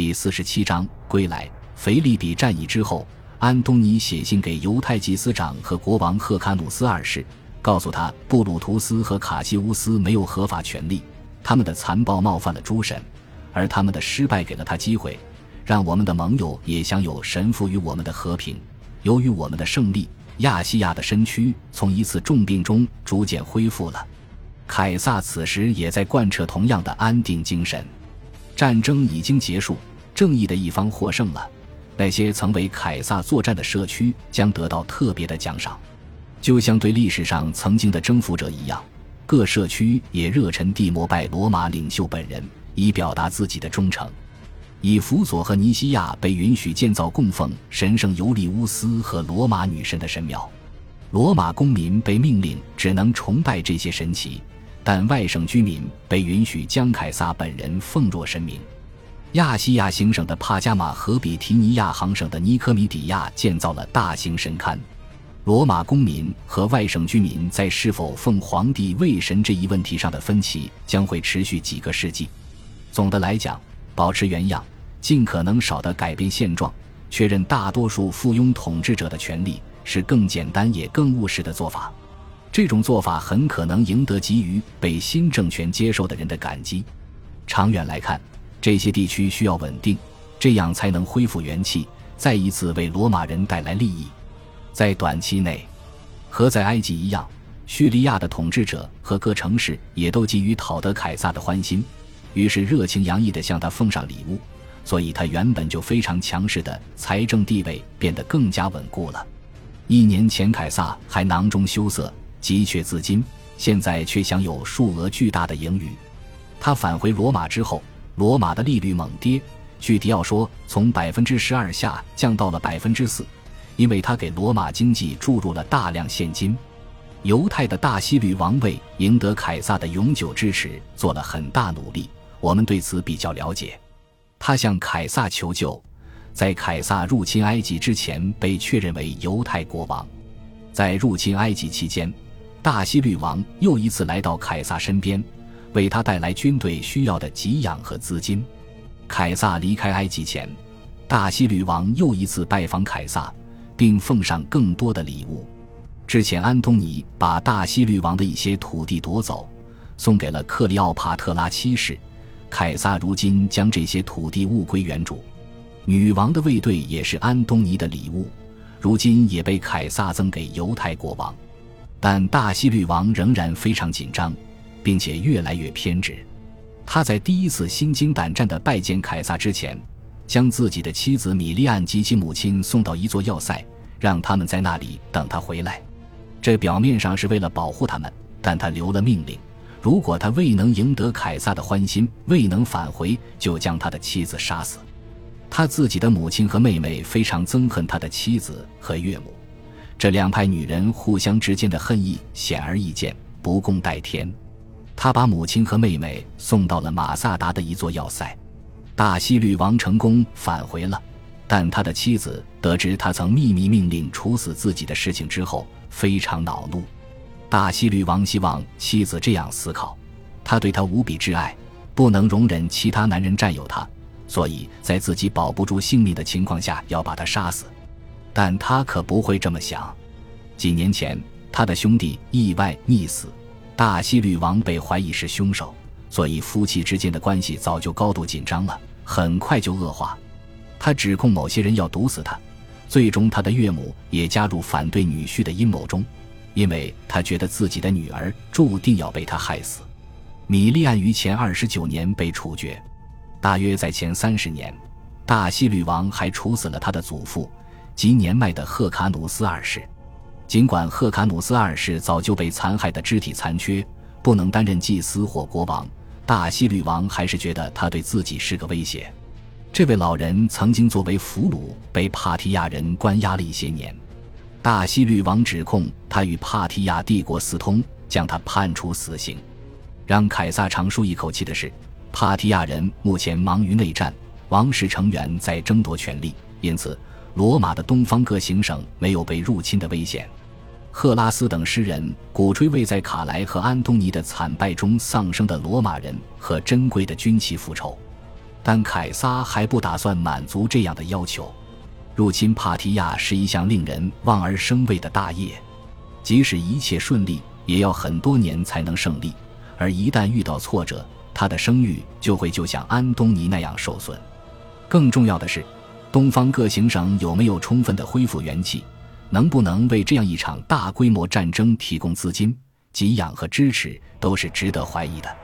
第四十七章归来。腓利比战役之后，安东尼写信给犹太祭司长和国王赫卡努斯二世，告诉他布鲁图斯和卡西乌斯没有合法权利，他们的残暴冒犯了诸神，而他们的失败给了他机会，让我们的盟友也享有神赋予我们的和平。由于我们的胜利，亚细亚的身躯从一次重病中逐渐恢复了。凯撒此时也在贯彻同样的安定精神。战争已经结束，正义的一方获胜了。那些曾为凯撒作战的社区将得到特别的奖赏，就像对历史上曾经的征服者一样。各社区也热忱地膜拜罗马领袖本人，以表达自己的忠诚。以弗所和尼西亚被允许建造供奉神圣尤利乌斯和罗马女神的神庙，罗马公民被命令只能崇拜这些神奇，但外省居民被允许将凯撒本人奉若神明。亚细亚行省的帕加马和比提尼亚行省的尼科米底亚建造了大型神龛。罗马公民和外省居民在是否奉皇帝为神这一问题上的分歧将会持续几个世纪。总的来讲，保持原样，尽可能少的改变现状，确认大多数附庸统治者的权利，是更简单也更务实的做法。这种做法很可能赢得急于被新政权接受的人的感激。长远来看。这些地区需要稳定，这样才能恢复元气，再一次为罗马人带来利益。在短期内，和在埃及一样，叙利亚的统治者和各城市也都急于讨得凯撒的欢心，于是热情洋溢地向他奉上礼物。所以，他原本就非常强势的财政地位变得更加稳固了。一年前，凯撒还囊中羞涩，急缺资金，现在却享有数额巨大的盈余。他返回罗马之后。罗马的利率猛跌，据迪奥说，从百分之十二下降到了百分之四，因为他给罗马经济注入了大量现金。犹太的大希律王为赢得凯撒的永久支持做了很大努力，我们对此比较了解。他向凯撒求救，在凯撒入侵埃及之前被确认为犹太国王。在入侵埃及期间，大希律王又一次来到凯撒身边。为他带来军队需要的给养和资金。凯撒离开埃及前，大西律王又一次拜访凯撒，并奉上更多的礼物。之前，安东尼把大西律王的一些土地夺走，送给了克里奥帕特拉七世。凯撒如今将这些土地物归原主。女王的卫队也是安东尼的礼物，如今也被凯撒赠给犹太国王。但大西律王仍然非常紧张。并且越来越偏执。他在第一次心惊胆战的拜见凯撒之前，将自己的妻子米利安及其母亲送到一座要塞，让他们在那里等他回来。这表面上是为了保护他们，但他留了命令：如果他未能赢得凯撒的欢心，未能返回，就将他的妻子杀死。他自己的母亲和妹妹非常憎恨他的妻子和岳母，这两派女人互相之间的恨意显而易见，不共戴天。他把母亲和妹妹送到了马萨达的一座要塞，大希律王成功返回了，但他的妻子得知他曾秘密命令处死自己的事情之后，非常恼怒。大希律王希望妻子这样思考：他对他无比挚爱，不能容忍其他男人占有他，所以在自己保不住性命的情况下要把他杀死。但他可不会这么想。几年前，他的兄弟意外溺死。大西律王被怀疑是凶手，所以夫妻之间的关系早就高度紧张了，很快就恶化。他指控某些人要毒死他，最终他的岳母也加入反对女婿的阴谋中，因为他觉得自己的女儿注定要被他害死。米利安于前二十九年被处决，大约在前三十年，大西律王还处死了他的祖父及年迈的赫卡努斯二世。尽管赫卡努斯二世早就被残害的肢体残缺，不能担任祭司或国王，大希律王还是觉得他对自己是个威胁。这位老人曾经作为俘虏被帕提亚人关押了一些年，大希律王指控他与帕提亚帝国私通，将他判处死刑。让凯撒长舒一口气的是，帕提亚人目前忙于内战，王室成员在争夺权力，因此罗马的东方各行省没有被入侵的危险。赫拉斯等诗人鼓吹为在卡莱和安东尼的惨败中丧生的罗马人和珍贵的军旗复仇。但凯撒还不打算满足这样的要求。入侵帕提亚是一项令人望而生畏的大业，即使一切顺利，也要很多年才能胜利。而一旦遇到挫折，他的声誉就会就像安东尼那样受损。更重要的是，东方各行省有没有充分的恢复元气，能不能为这样一场大规模战争提供资金、给养和支持，都是值得怀疑的。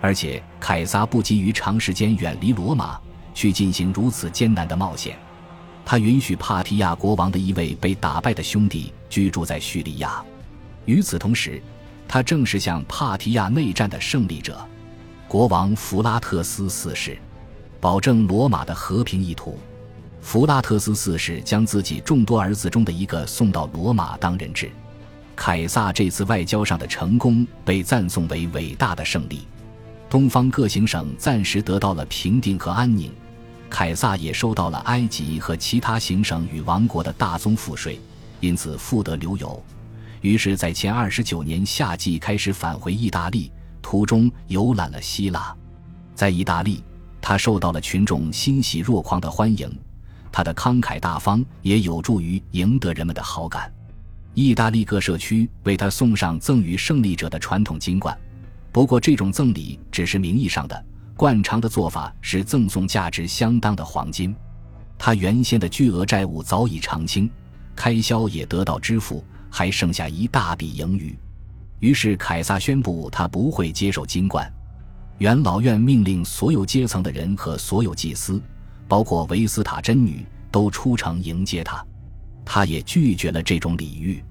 而且，凯撒不急于长时间远离罗马去进行如此艰难的冒险，他允许帕提亚国王的一位被打败的兄弟居住在叙利亚。与此同时，他正是向帕提亚内战的胜利者，国王弗拉特斯四世，保证罗马的和平意图。弗拉特斯四世将自己众多儿子中的一个送到罗马当人质。凯撒这次外交上的成功被赞颂为伟大的胜利。东方各行省暂时得到了平定和安宁，凯撒也收到了埃及和其他行省与王国的大宗赋税，因此富得流油。于是，在前二十九年夏季开始返回意大利，途中游览了希腊。在意大利，他受到了群众欣喜若狂的欢迎，他的慷慨大方也有助于赢得人们的好感。意大利各社区为他送上赠予胜利者的传统金冠。不过，这种赠礼只是名义上的，惯常的做法是赠送价值相当的黄金。他原先的巨额债务早已偿清，开销也得到支付，还剩下一大笔盈余。于是，凯撒宣布他不会接受金冠。元老院命令所有阶层的人和所有祭司，包括维斯塔真女，都出城迎接他。他也拒绝了这种礼遇。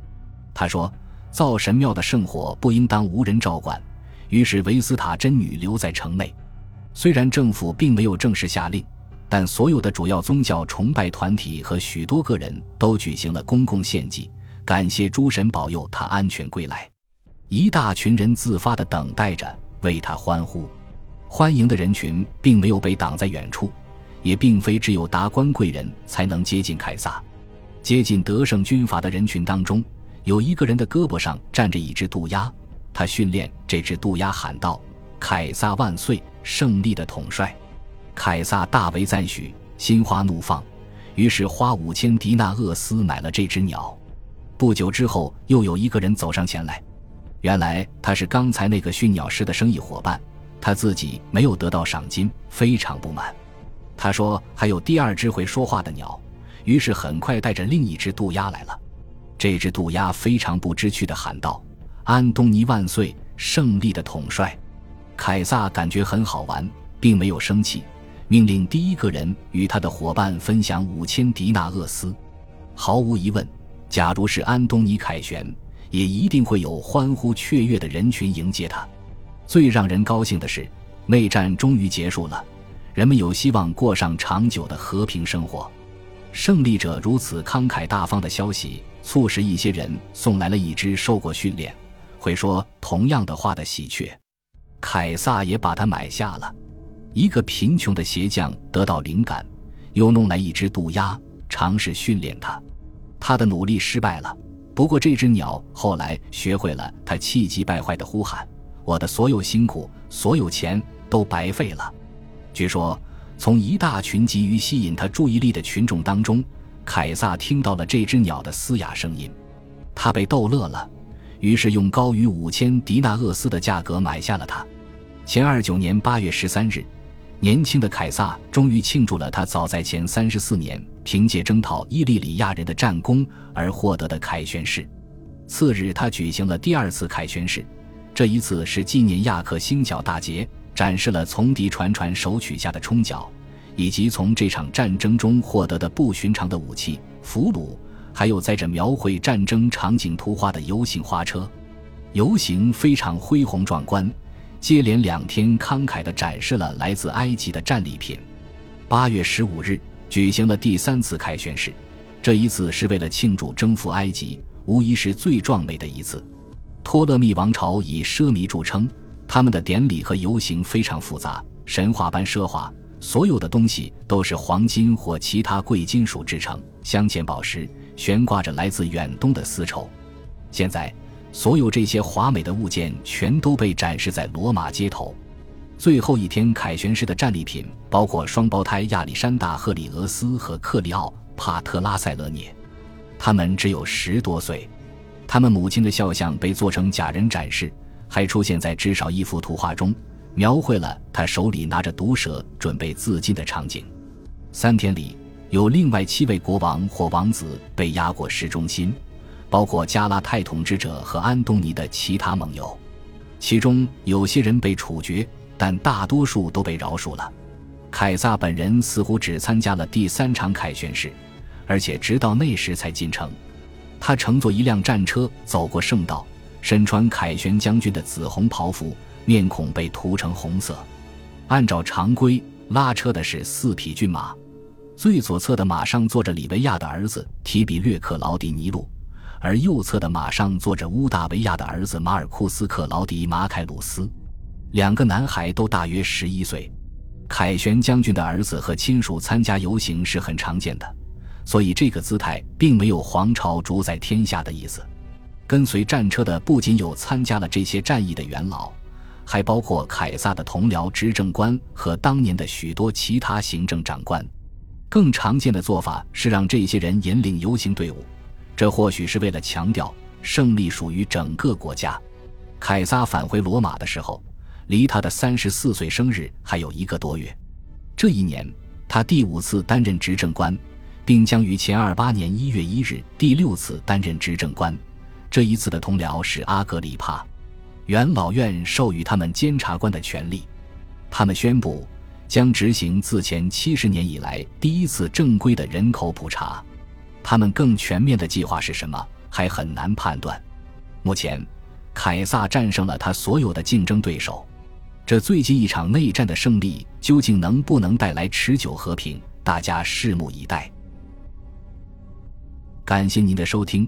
他说：“造神庙的圣火不应当无人照管。”于是维斯塔真女留在城内，虽然政府并没有正式下令，但所有的主要宗教崇拜团体和许多个人都举行了公共献祭，感谢诸神保佑他安全归来。一大群人自发地等待着为他欢呼，欢迎的人群并没有被挡在远处，也并非只有达官贵人才能接近凯撒。接近德胜军阀的人群当中，有一个人的胳膊上站着一只渡鸦。他训练这只渡鸦喊道：“凯撒万岁，胜利的统帅！”凯撒大为赞许，心花怒放，于是花五千迪纳厄斯买了这只鸟。不久之后，又有一个人走上前来，原来他是刚才那个驯鸟师的生意伙伴，他自己没有得到赏金，非常不满。他说：“还有第二只会说话的鸟。”于是很快带着另一只渡鸦来了。这只渡鸦非常不知趣地喊道。安东尼万岁！胜利的统帅，凯撒感觉很好玩，并没有生气，命令第一个人与他的伙伴分享五千迪纳厄斯。毫无疑问，假如是安东尼凯旋，也一定会有欢呼雀跃的人群迎接他。最让人高兴的是，内战终于结束了，人们有希望过上长久的和平生活。胜利者如此慷慨大方的消息，促使一些人送来了一只受过训练。会说同样的话的喜鹊，凯撒也把它买下了。一个贫穷的鞋匠得到灵感，又弄来一只渡鸦，尝试训练它。他的努力失败了，不过这只鸟后来学会了他气急败坏的呼喊：“我的所有辛苦，所有钱都白费了。”据说，从一大群急于吸引他注意力的群众当中，凯撒听到了这只鸟的嘶哑声音，他被逗乐了。于是用高于五千迪纳厄斯的价格买下了它。前二九年八月十三日，年轻的凯撒终于庆祝了他早在前三十四年凭借征讨伊利里亚人的战功而获得的凯旋式。次日，他举行了第二次凯旋式，这一次是纪念亚克星角大捷，展示了从敌船船首取下的冲角，以及从这场战争中获得的不寻常的武器俘虏。还有载着描绘战争场景图画的游行花车，游行非常恢宏壮观，接连两天慷慨地展示了来自埃及的战利品。八月十五日举行了第三次凯旋式，这一次是为了庆祝征服埃及，无疑是最壮美的一次。托勒密王朝以奢靡著称，他们的典礼和游行非常复杂，神话般奢华。所有的东西都是黄金或其他贵金属制成，镶嵌宝石，悬挂着来自远东的丝绸。现在，所有这些华美的物件全都被展示在罗马街头。最后一天凯旋式的战利品包括双胞胎亚历山大·赫里俄斯和克里奥帕特拉塞勒涅，他们只有十多岁。他们母亲的肖像被做成假人展示，还出现在至少一幅图画中，描绘了他手里拿着毒蛇准备自尽的场景。三天里，有另外七位国王或王子被押过市中心，包括加拉泰统治者和安东尼的其他盟友，其中有些人被处决。但大多数都被饶恕了。凯撒本人似乎只参加了第三场凯旋式，而且直到那时才进城。他乘坐一辆战车走过圣道，身穿凯旋将军的紫红袍服，面孔被涂成红色。按照常规，拉车的是四匹骏马，最左侧的马上坐着里维亚的儿子提比略克劳迪尼路，而右侧的马上坐着乌大维亚的儿子马尔库斯克劳迪马凯鲁斯。两个男孩都大约十一岁，凯旋将军的儿子和亲属参加游行是很常见的，所以这个姿态并没有皇朝主宰天下的意思。跟随战车的不仅有参加了这些战役的元老，还包括凯撒的同僚执政官和当年的许多其他行政长官。更常见的做法是让这些人引领游行队伍，这或许是为了强调胜利属于整个国家。凯撒返回罗马的时候。离他的三十四岁生日还有一个多月，这一年他第五次担任执政官，并将于前二八年一月一日第六次担任执政官。这一次的同僚是阿格里帕，元老院授予他们监察官的权利，他们宣布将执行自前七十年以来第一次正规的人口普查。他们更全面的计划是什么，还很难判断。目前，凯撒战胜了他所有的竞争对手。这最近一场内战的胜利究竟能不能带来持久和平？大家拭目以待。感谢您的收听，